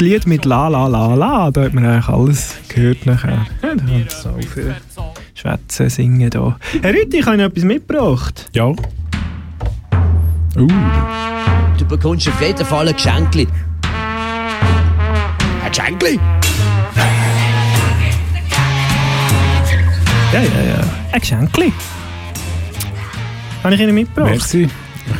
ein Lied mit La La La La, da hat man eigentlich alles gehört nachher. Ja, da es auch für Schwätzen, Singen da. Herr Rütti, ich habe Ihnen etwas mitgebracht. Ja. Uh. Du bekommst auf jeden Fall ein Geschenkli. Ein Geschenkli? Ja, ja, ja. Ein Geschenkli. Habe ich Ihnen mitgebracht? Merci.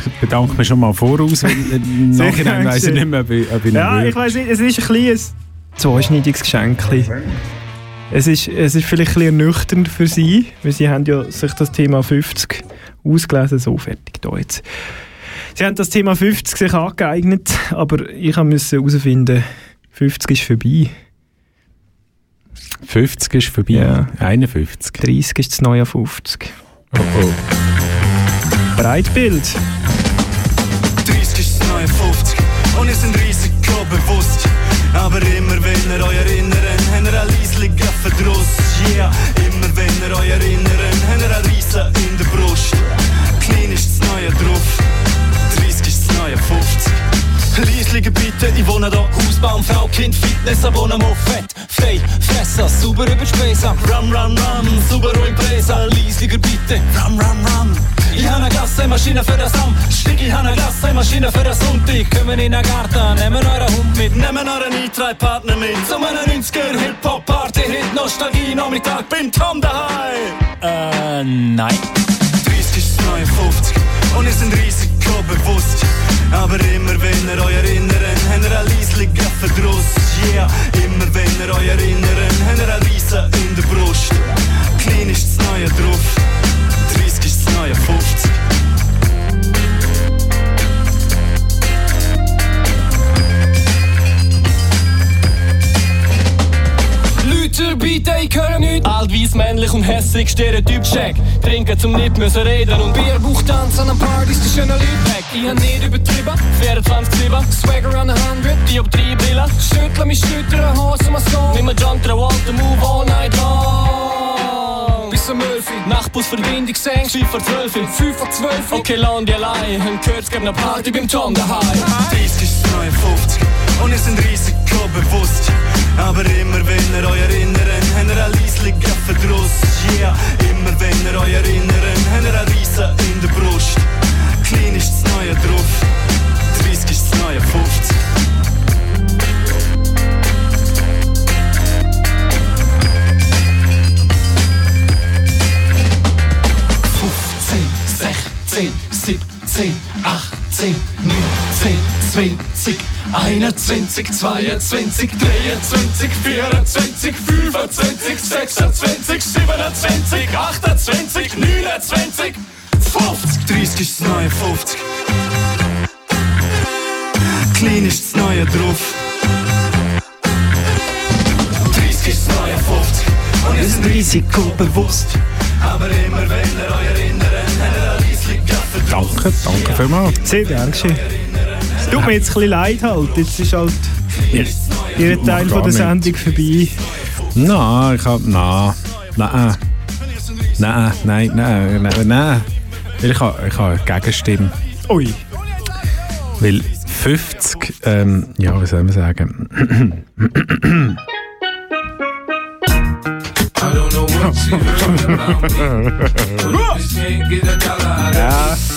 Ich bedanke mich schon mal voraus. Sehr Nachhinein weiss ich nicht mehr, ob ich, ob ich Ja, ich weiß nicht, es ist ein kleines zweischneidiges Geschenkli. Es ist, es ist vielleicht ein bisschen ernüchternd für Sie, weil Sie haben ja sich das Thema 50 ausgelesen, so fertig da jetzt. Sie haben das Thema 50 sich angeeignet, aber ich musste herausfinden, 50 ist vorbei. 50 ist vorbei. Ja. 51. 30 ist das neue 50. Oh oh. Breitbild. 30 ist das neue 50 und es sind Risiko bewusst. Aber immer wenn ihr euch erinnern, habt ihr ein leisligen Verdruss. Yeah, immer wenn ihr euch erinnern, habt ihr ein Riesen in der Brust. Klein ist das neue drauf, 30 ist das neue 50. Leislige bitte, ich wohne da, Hausbaum, Frau, Kind, Fitness, Abonnement, Fett, frei, Fresser, sauber über Spesa, Rum, Rum, Rum, Subaru Impresa, Leisliger bitte, Rum, Rum, Rum. Ich habe eine Gassenmaschine für den Sam, Stieg, ich habe eine Gassenmaschine für den Sonntag. Kommen in den Garten, nehmen euren Hund mit, nehmen euren Eintreibpartner mit. Zu meiner 90er Hip-Hop-Party, Hit, Nostalgie, Nachmittag, bin Tom daheim. Äh, nein. 30 ist das neue 50 und es sind Risiko bewusst. Aber immer wenn ihr euch erinnern, habt ihr ein leisligen Verdruss. Yeah, immer wenn ihr euch erinnern, habt ihr ein Riesen in der Brust. Klein ist das neue drauf, 30 ist das neue 50. Bieten, ich höre nichts. Alt, weiss, männlich und hässig, Stereotyp check. Trinken zum nicht müssen reden und Bierbuch tanzen an Partys, die schönen Leute weg. Ich hab nicht übertrieben, 24-7, Swagger an der 100, Dioptriebrille. Schüttle mich, schüttere Hose, mein Song. Nimm John Travolta, move all night long. Bis 11 Uhr, Nachtbusverbindung, Seng, Schiff vor 12 Uhr, 5 vor 12 Uhr. Okay, land die allein, und gehört's gab ne Party beim Tom daheim. 30 ist das neue 50 und es sind Risiko bewusst. Aber immer wenn ihr euch erinnern, habt ihr ein leisligen Verdruss. Yeah, immer wenn ihr euch erinnern, habt ihr ein Riesen in der Brust. Klein ist das neue drauf, 30 ist das neue 50. Sechzehn, 17, 18, 19, 20, 21, 22, 23, 24, 25, 26, 27, 28, 29, 50. 30 ist das neue 50. Klein ist das neue drauf. 30 ist das neue 50. Und es sind Risiko bewusst. Aber immer wenn ihr euch erinnert, Danke, danke vielmals. Sehr gern geschehen. Es tut mir jetzt ein bisschen leid halt. Jetzt ist halt Ihr Teil von der Sendung vorbei. Nein, ich hab. Nein. Nein. Nein, nein, nein, nein, nein. Weil ich habe, ich habe eine Gegenstimme. Ui. Weil 50, ähm, ja, wie soll man sagen? I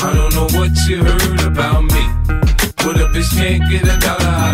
I don't know what you heard about me. But a bitch can't get a dollar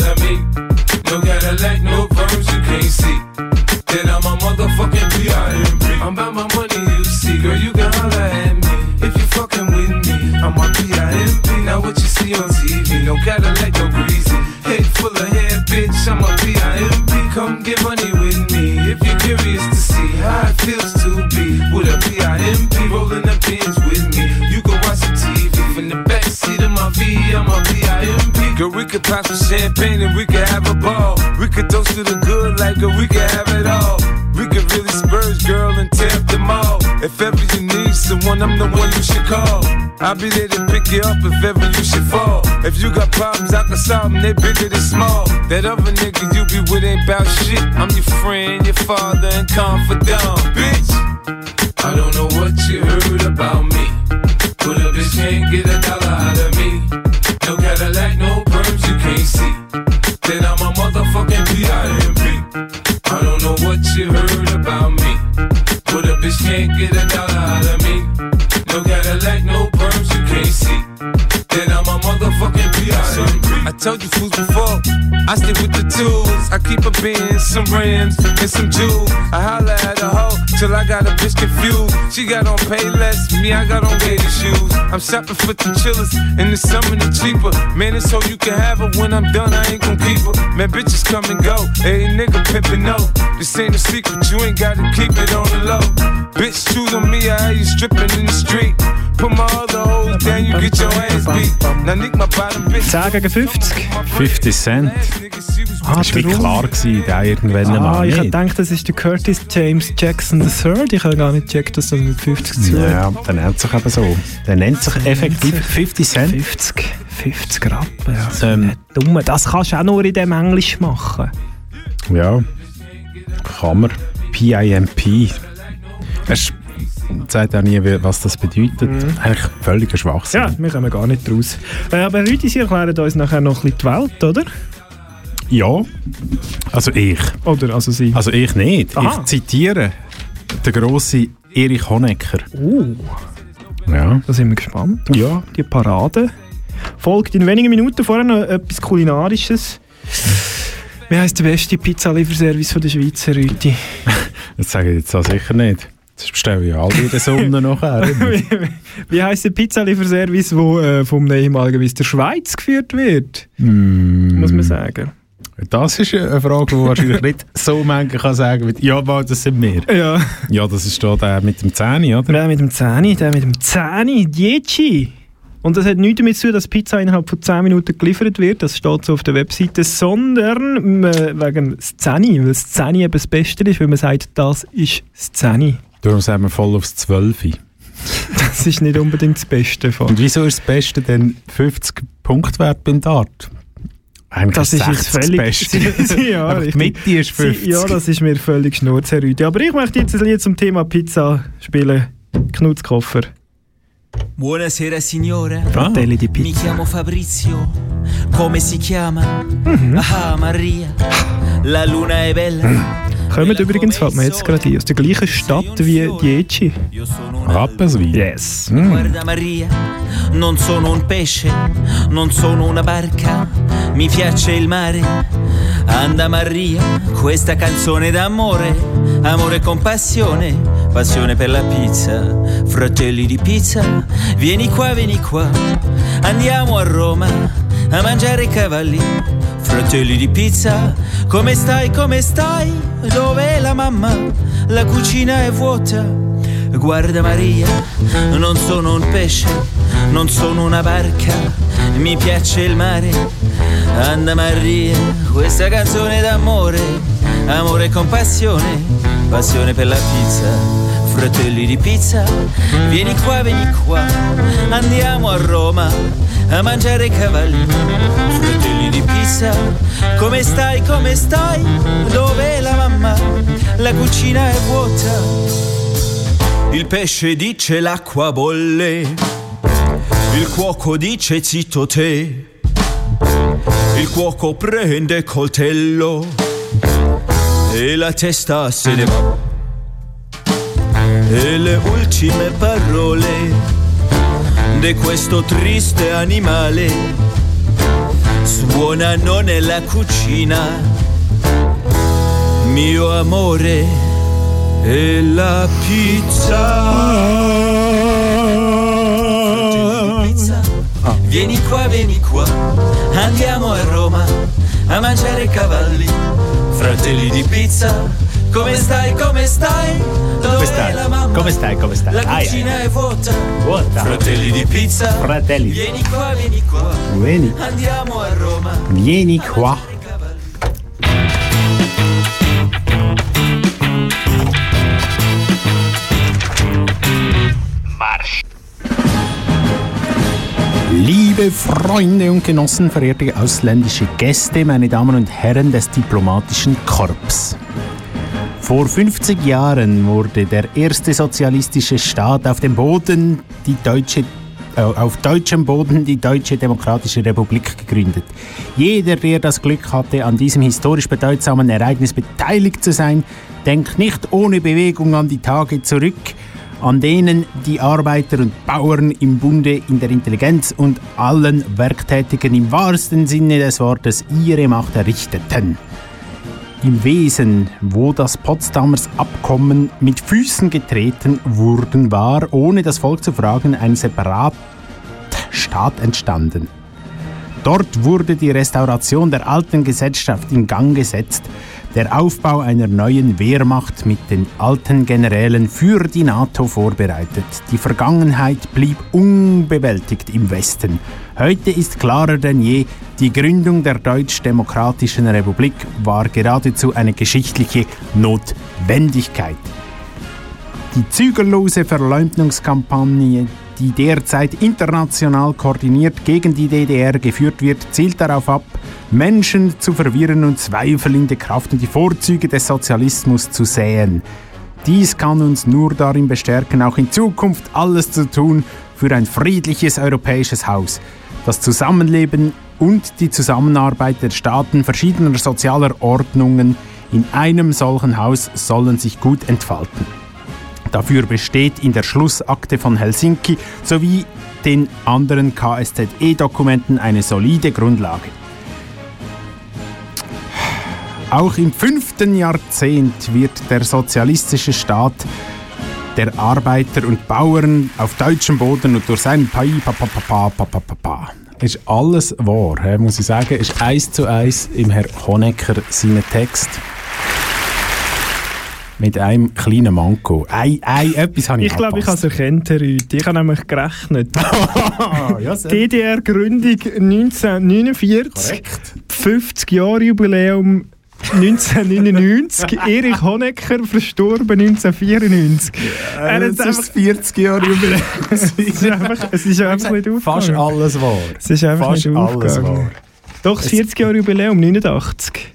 I'll be there to pick you up if ever you should fall. If you got problems, I can solve them, they bigger than small. That other nigga you be with ain't bout shit. I'm your friend, your father, and confidant, bitch. I don't know what you heard about me. But a bitch can't get a dollar out of me. No Cadillac, no told you fools before, I stick with the tools. I keep a bin, some rims, and some jewels. I holla at a hoe till I got a bitch confused. She got on pay less, me, I got on gator shoes. I'm shopping for the chillers, and the summer the cheaper. Man, it's so you can have her when I'm done, I ain't gon' keep her. Man, bitches come and go, hey nigga pimpin' no. This ain't a secret, you ain't gotta keep it on the low. Bitch, choose on me, I have you stripping in the street. Put my other hoes down, you get your ass beat. Now nick my bottom bitch. 10 gegen 50. 50 Cent. Ah, das war klar, gewesen, der irgendwann Ah, mal ich nicht. hätte gedacht, das ist der Curtis James Jackson III. Ich habe gar nicht gecheckt, dass das mit 50 zu. Ja, der nennt sich eben so. Der nennt sich effektiv 50 Cent. 50, 50 Rappen. Ja. Ähm, Dumme, das kannst du auch nur in dem Englisch machen. Ja, kann man. PIMP. Es sagt auch nie, was das bedeutet. Mhm. Eigentlich völliger Schwachsinn. Ja, wir kommen gar nicht raus. Äh, aber heute, Sie erklären uns nachher noch ein bisschen die Welt, oder? Ja, also ich. Oder also Sie? Also ich nicht. Aha. Ich zitiere den grossen Erich Honecker. Oh, Ja. da sind wir gespannt. auf Ja. Die Parade folgt in wenigen Minuten vorher noch etwas Kulinarisches. Wie heisst der beste Pizzalieferservice der Schweiz, Herr Rüti? Das sage ich jetzt auch sicher nicht. Das bestellen ja alle in der Sonne nachher. wie wie heisst der Pizzalieferservice, der äh, vom ehemaligen der Schweiz geführt wird? Mm, Muss man sagen. Das ist eine Frage, die wahrscheinlich nicht so manche kann sagen wie, ja, mal, das sind wir. Ja. Ja, das ist da der mit dem Zähne, oder? Der mit dem Zähne, der mit dem Zähne, Dieci. Und das hat nichts damit zu tun, dass Pizza innerhalb von 10 Minuten geliefert wird, das steht so auf der Webseite, sondern äh, wegen das Zähne, weil das Zähne eben das Beste ist, weil man sagt, das ist das Zähne. Darum sagen wir voll aufs 12. Das ist nicht unbedingt das Beste von. Und wieso ist das Beste denn 50 Punktwert beim Dart? Eigentlich Das ist jetzt 60 völlig... das Beste. ja, die. Mitte ist 50. Ja, das ist mir völlig schnurz, Herr Rüdi. Aber ich möchte jetzt ein Lied zum Thema Pizza spielen. Knutzkoffer. Buonasera signora, Fratelli di mi chiamo Fabrizio, come si chiama? Ah Maria, la luna è bella. Kommen übrigens, fällt mir jetzt gerade ein, aus der gleichen Stadt wie Dieci. Rapperswil. Yes. Guarda Maria, non sono un pesce, non sono una barca, mi piace il mare. Anda Maria, questa canzone d'amore, amore con passione, passione per la pizza, fratelli di pizza, vieni qua, vieni qua, andiamo a Roma a mangiare i cavalli, fratelli di pizza, come stai, come stai, dov'è la mamma, la cucina è vuota, Guarda Maria, non sono un pesce, non sono una barca, mi piace il mare. Anda Maria, questa canzone d'amore, amore con passione, passione per la pizza, fratelli di pizza. Vieni qua, vieni qua, andiamo a Roma a mangiare cavalli, fratelli di pizza. Come stai, come stai? Dov'è la mamma? La cucina è vuota. Il pesce dice l'acqua bolle, il cuoco dice zitto te, il cuoco prende coltello e la testa se ne va. E le ultime parole di questo triste animale suonano nella cucina. Mio amore e la pizza. Vieni qua, vieni qua, andiamo a Roma a mangiare cavalli. Fratelli di pizza, come stai, come stai? Dove Come stai? la mamma? Come stai? Come stai? La cucina ai. è vuota. Vuota. Fratelli di pizza. Fratelli. Vieni qua, vieni qua. Vieni. Andiamo a Roma. Vieni qua. Liebe Freunde und Genossen, verehrte ausländische Gäste, meine Damen und Herren des diplomatischen Korps. Vor 50 Jahren wurde der erste sozialistische Staat auf dem Boden, die deutsche, äh, auf deutschem Boden, die Deutsche Demokratische Republik gegründet. Jeder, der das Glück hatte, an diesem historisch bedeutsamen Ereignis beteiligt zu sein, denkt nicht ohne Bewegung an die Tage zurück, an denen die Arbeiter und Bauern im Bunde in der Intelligenz und allen Werktätigen im wahrsten Sinne des Wortes ihre Macht errichteten. Im Wesen, wo das Potsdamers Abkommen mit Füßen getreten worden war, ohne das Volk zu fragen, ein Separatstaat entstanden. Dort wurde die Restauration der alten Gesellschaft in Gang gesetzt, der Aufbau einer neuen Wehrmacht mit den alten Generälen für die NATO vorbereitet. Die Vergangenheit blieb unbewältigt im Westen. Heute ist klarer denn je, die Gründung der Deutsch-Demokratischen Republik war geradezu eine geschichtliche Notwendigkeit. Die zügellose Verleumdungskampagne, die derzeit international koordiniert gegen die DDR geführt wird, zielt darauf ab, Menschen zu verwirren und Zweifel in die Kraft und die Vorzüge des Sozialismus zu säen. Dies kann uns nur darin bestärken, auch in Zukunft alles zu tun für ein friedliches europäisches Haus. Das Zusammenleben und die Zusammenarbeit der Staaten verschiedener sozialer Ordnungen in einem solchen Haus sollen sich gut entfalten. Dafür besteht in der Schlussakte von Helsinki sowie den anderen KSZE-Dokumenten eine solide Grundlage. Auch im fünften Jahrzehnt wird der sozialistische Staat der Arbeiter und Bauern auf deutschem Boden und durch sein Pai, pa, pa, pa, pa, pa, pa, pa. Ist alles wahr, muss ich sagen. Ist eins zu eins im Herr Honecker seinen Text. Mit einem kleinen Manko. Ei, ei, etwas habe ich Ich glaube, ich habe es erkannt, Herr Rüth. Ich habe nämlich gerechnet. DDR-Gründung 1949. Korrekt. 50 Jahre Jubiläum 1999. Erich Honecker verstorben 1994. Er hat einfach- es 40 Jahre Jubiläum. es ist einfach, es ist einfach nicht Fast aufgegangen. alles wahr. Es ist einfach Fast nicht alles wahr. Doch, das 40 Jahre Jubiläum 89.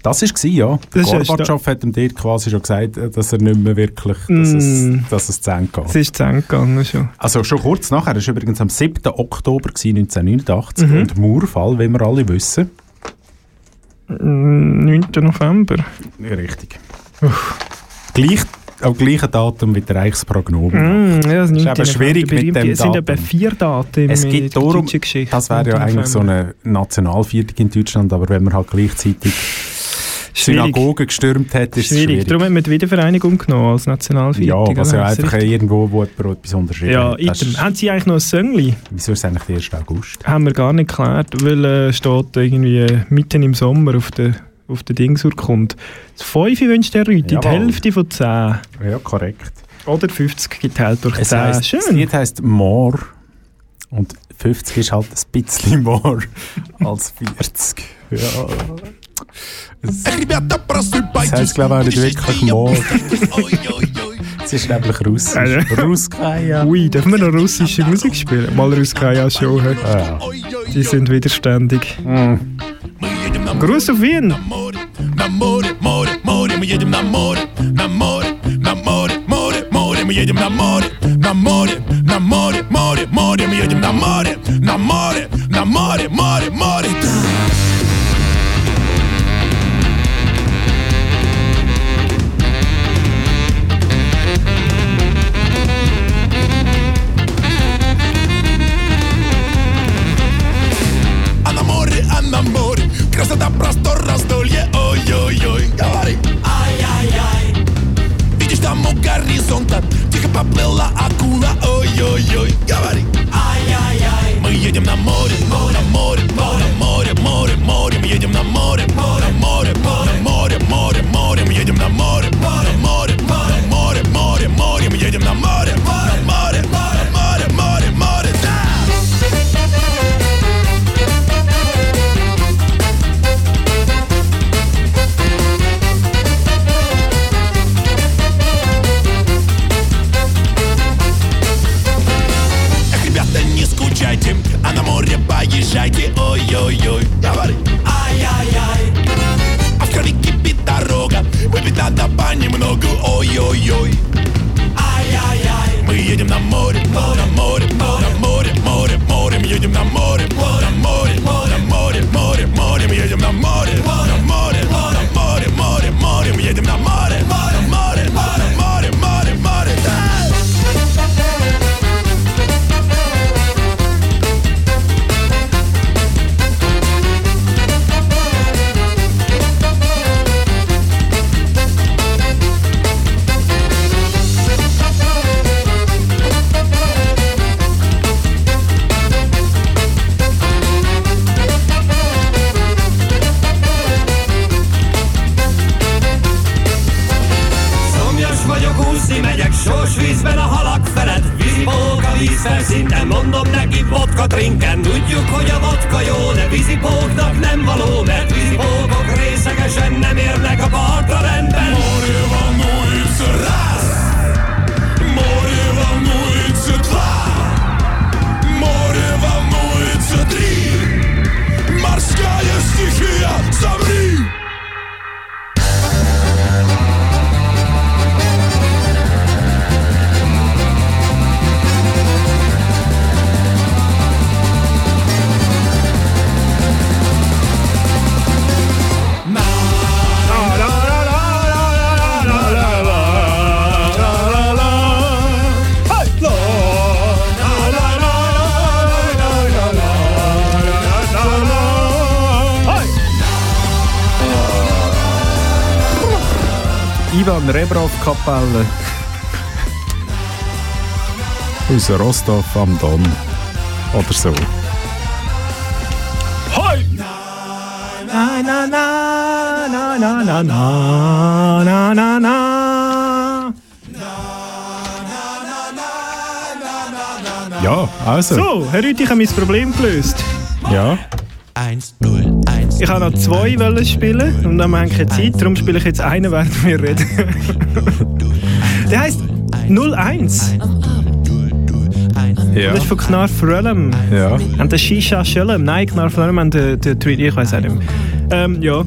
Das war es, ja. Das Gorbatschow hat ihm dort quasi schon gesagt, äh, dass er nicht mehr wirklich, dass, es, Mm. dass es zu Ende geht. Es ist zu Ende gegangen schon. Also schon kurz nachher, das war übrigens am 7. Oktober gewesen, 1989 Mhm. und Mauerfall, wie wir alle wissen. Mm, 9. November. Ja, richtig. Gleich, am gleichen Datum wie der Reichsprognome. Mm, ja, das ist 9. eben schwierig mit dem Es sind Datum. etwa vier Daten Es gibt darum, Geschichte. das wäre ja 9. eigentlich so November. eine Nationalviertung in Deutschland, aber wenn man halt gleichzeitig Synagogen gestürmt hat, ist es Schwierig. schwierig. Darum hat man die Wiedervereinigung genommen als Nationalviertung. Ja, was ja Ist einfach richtig? irgendwo, wo jemand etwas unterschrieben Ja, hat. Das ist- Haben Sie eigentlich noch ein Söngli? Wieso ist es eigentlich der 1. August? Haben wir gar nicht geklärt, weil äh, steht irgendwie äh, mitten im Sommer auf der, auf der Dingsurkunde. Das 5 wünscht der Rüti, die. Hälfte von 10. Ja, korrekt. Oder 50 geteilt durch Es 10. heisst, das Schön. Lied heisst More und 50 ist halt ein bisschen more als 40. Ja. Es heisst, glaube ich, auch nicht wirklich More. Es ist nämlich Russisch. Ruskaya. Ui, dürfen wir noch russische Musik spielen? Mal Ruskaya Show. hä? Ja. Die sind widerständig. Gruß auf Wien! Море Красота, простор, раздолье Ой-ой-ой, говори. Ай-яй-яй. Видишь там у горизонта Тихо поплыла акула Ой-ой-ой, говори. Ай-яй-яй. Мы едем на море, на море, Y hoy. Kapelle. Aus Rostov am Don. Oder so. Hoi! Na, na, na, na, na, na, na, na, na, na. Ja, also. So, Herr Rüthi, ich habe mein Problem gelöst. Ja. Ich habe noch zwei spielen und dann haben wir keine Zeit, darum spiele ich jetzt einen, während wir reden. Der heisst 01. Ja. Das ist von Knarf Röllem. Ja. Und der Shisha Schöllem. Nein, Knarf Röllem und der, der Tweet, ich weiß auch nicht mehr. Ähm, ja.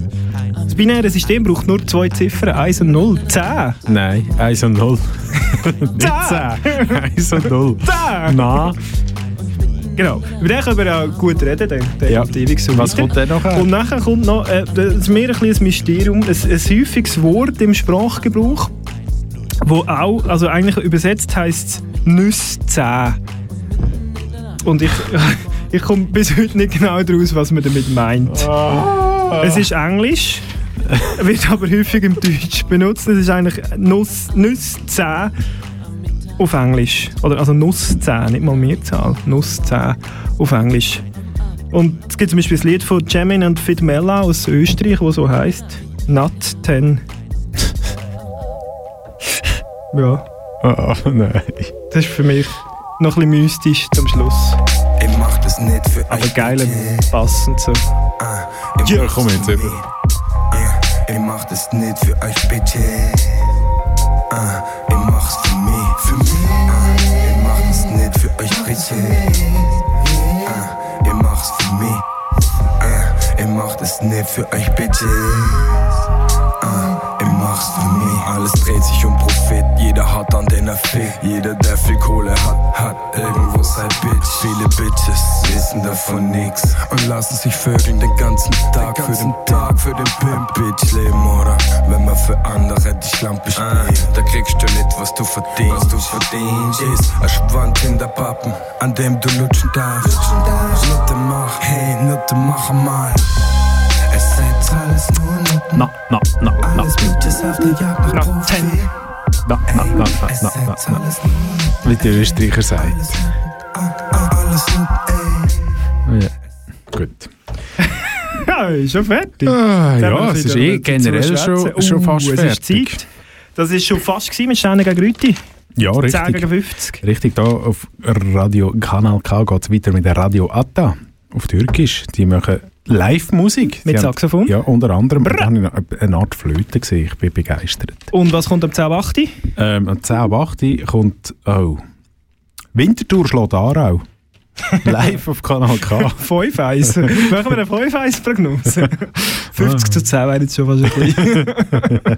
Das binäre System braucht nur zwei Ziffern, 1 und 0. 10. Nein, 1 und 0. Nicht 10. 1 und 0. 10. Nein. Genau. Über den können wir ja gut reden, der, der Ja. so Was weiter. kommt dann nachher? Und nachher kommt noch, äh, das ist mir ein, bisschen ein Mysterium, ein, ein häufiges Wort im Sprachgebrauch, wo auch, also eigentlich übersetzt heisst Nüsse 10. Und ich, ich komme bis heute nicht genau daraus, was man damit meint. Es ist Englisch, wird aber häufig im Deutsch benutzt. Es ist eigentlich Nuss, Nüsse 10 auf Englisch. Oder, also Nuss 10, nicht mal Mehrzahl. Nuss 10 auf Englisch. Und es gibt zum Beispiel das Lied von Jamin und Fit Mella aus Österreich, das so heisst Nut 10. ja, Oh, nein. das ist für mich noch ein bisschen mystisch zum Schluss. Ich mach das nicht für Aber geil Bass und so. Ja, komm jetzt über. Ich mach das nicht für euch, Bitches. Ah, euch, Bitches. Ah, ich mach's für mich. Ah, ich mach das nicht für euch, Bitches. Ah, ich mach's für mich. Alles dreht sich um Profit, jeder hat an den er fickt. Jeder, der viel Kohle hat, hat irgendwo sein Bitch. Viele Bitches wissen davon nix und lassen sich vögeln den ganzen Tag für den Tag, für den Pimp. Bitch leben, oder? Wenn man für andere die Schlampe spielt, da kriegst du nicht, was du verdienst. Was du verdienst ist ein Schwand in der Pappen, an dem du lutschen darfst. Nutte mach, hey, Nutte mach einmal. Alles nur Nutten. Na, na, na, na. Alles Bitches auf der Jagd nach Profit. Na, na, na, na, na, na, na. Wie der Österreicher sagt. Alles Nutten, ey. Ja. Gut. Ja, ist schon fertig. Ah, ja, es ist eh generell schon, schon Uh, fast es fertig. ist Zeit. Das ist schon fast gewesen mit Steine gegen Rüti. Ja, 10 richtig. gegen 50. Richtig, da auf Radio Kanal K geht es weiter mit der Radio Atta auf Türkisch. Die machen Live-Musik. Mit haben- Saxophon? Ja, unter anderem. Da habe ich noch eine Art Flöte gesehen. Ich bin begeistert. Und was kommt am 10 8? Ähm, am 10 ab 8 kommt, oh, Winterthur schlägt Aarau. Live auf Kanal K. 5-1. Machen wir eine 5-1-Prognose. 50 zu 10 wäre jetzt schon fast ein bisschen.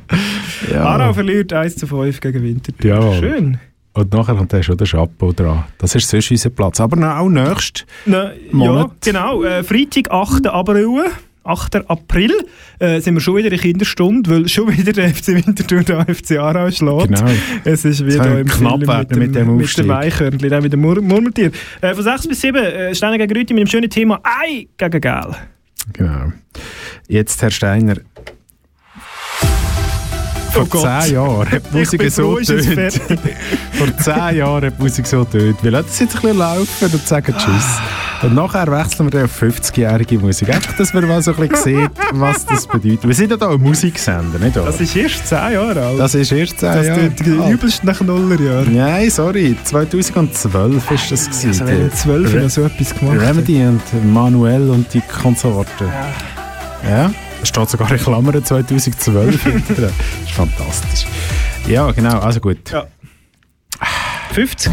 Ja. Aarau verliert 1 zu 5 gegen Winterthur. Ja. Schön. Und nachher kommt dann schon der Chapeau dran. Das ist sonst unser Platz. Aber auch nächst Na, ja, Monat. genau. Äh, Freitag, 8. April. 8. April äh, sind wir schon wieder in Kinderstunde, weil schon wieder der FC Winterthur den FC Aarau schlägt. Genau. Es ist wieder im knapp Film werden mit dem mit dem Weichhörnchen, dann mit dem Mur Murmeltier. Äh, von 6 bis 7 äh, Steine gegen Rüti mit dem schönen Thema Ei gegen Gel. Genau. Jetzt, Herr Steiner. Vor Oh zehn Jahren hat die Musik so tönt. Vor zehn Jahren hat die Musik so tönt. Wir lassen es jetzt ein bisschen laufen und sagen Tschüss. Und nachher wechseln wir dann auf 50-jährige Musik. Einfach, dass man mal so ein bisschen sieht, was das bedeutet. Wir sind ja hier ein Musiksender, nicht wahr? Das ist erst 10 Jahre alt. Das ist erst zehn das Jahre alt. übelst nach Nullerjahren. Nein, sorry. 2012 war das. gewesen. Also wenn Der 12 noch so etwas gemacht. Remedy und Manuel und die Konsorten. Ja. Da steht sogar in Klammern 2012 hinten dran. Das ist fantastisch. Ja, genau. Also gut. Ja. 50.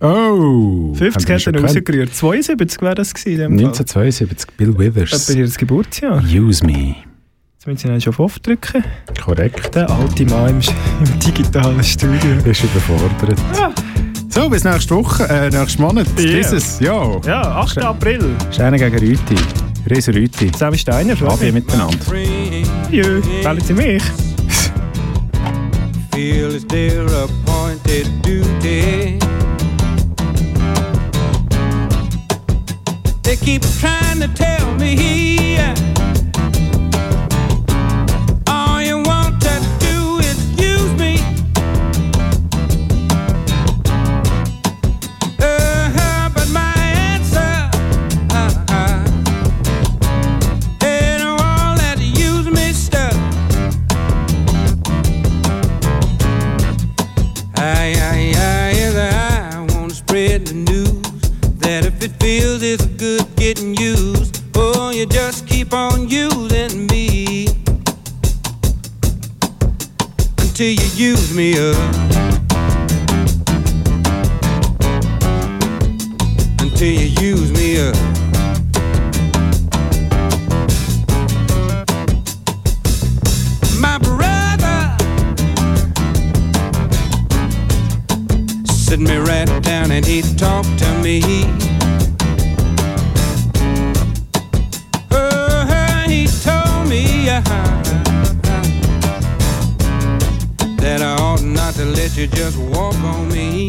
Oh! 50 haben wir hat er rausgerührt. 72 wäre das gewesen. in dem Fall. 1972, Bill Withers. Etwa ihr Geburtsjahr. Use me. Jetzt müssen Sie ihn schon auf Off drücken. Korrekt. Der alte Mann im, im digitalen Studio. Ist überfordert. So, bis nächste Woche, äh, nächsten Monat. Yeah. Dieses, ja. Ja, 8. April. Steine gegen Rüti. Riese Rüti. Sammy Steiner. Adi miteinander. Jö, wählen Sie mich. feel is their appointed duty. They keep trying to tell me feels it's good getting used. Oh, you just keep on using me until you use me up. Until you use me up. sit me right down and he talked to me. you just walk on me.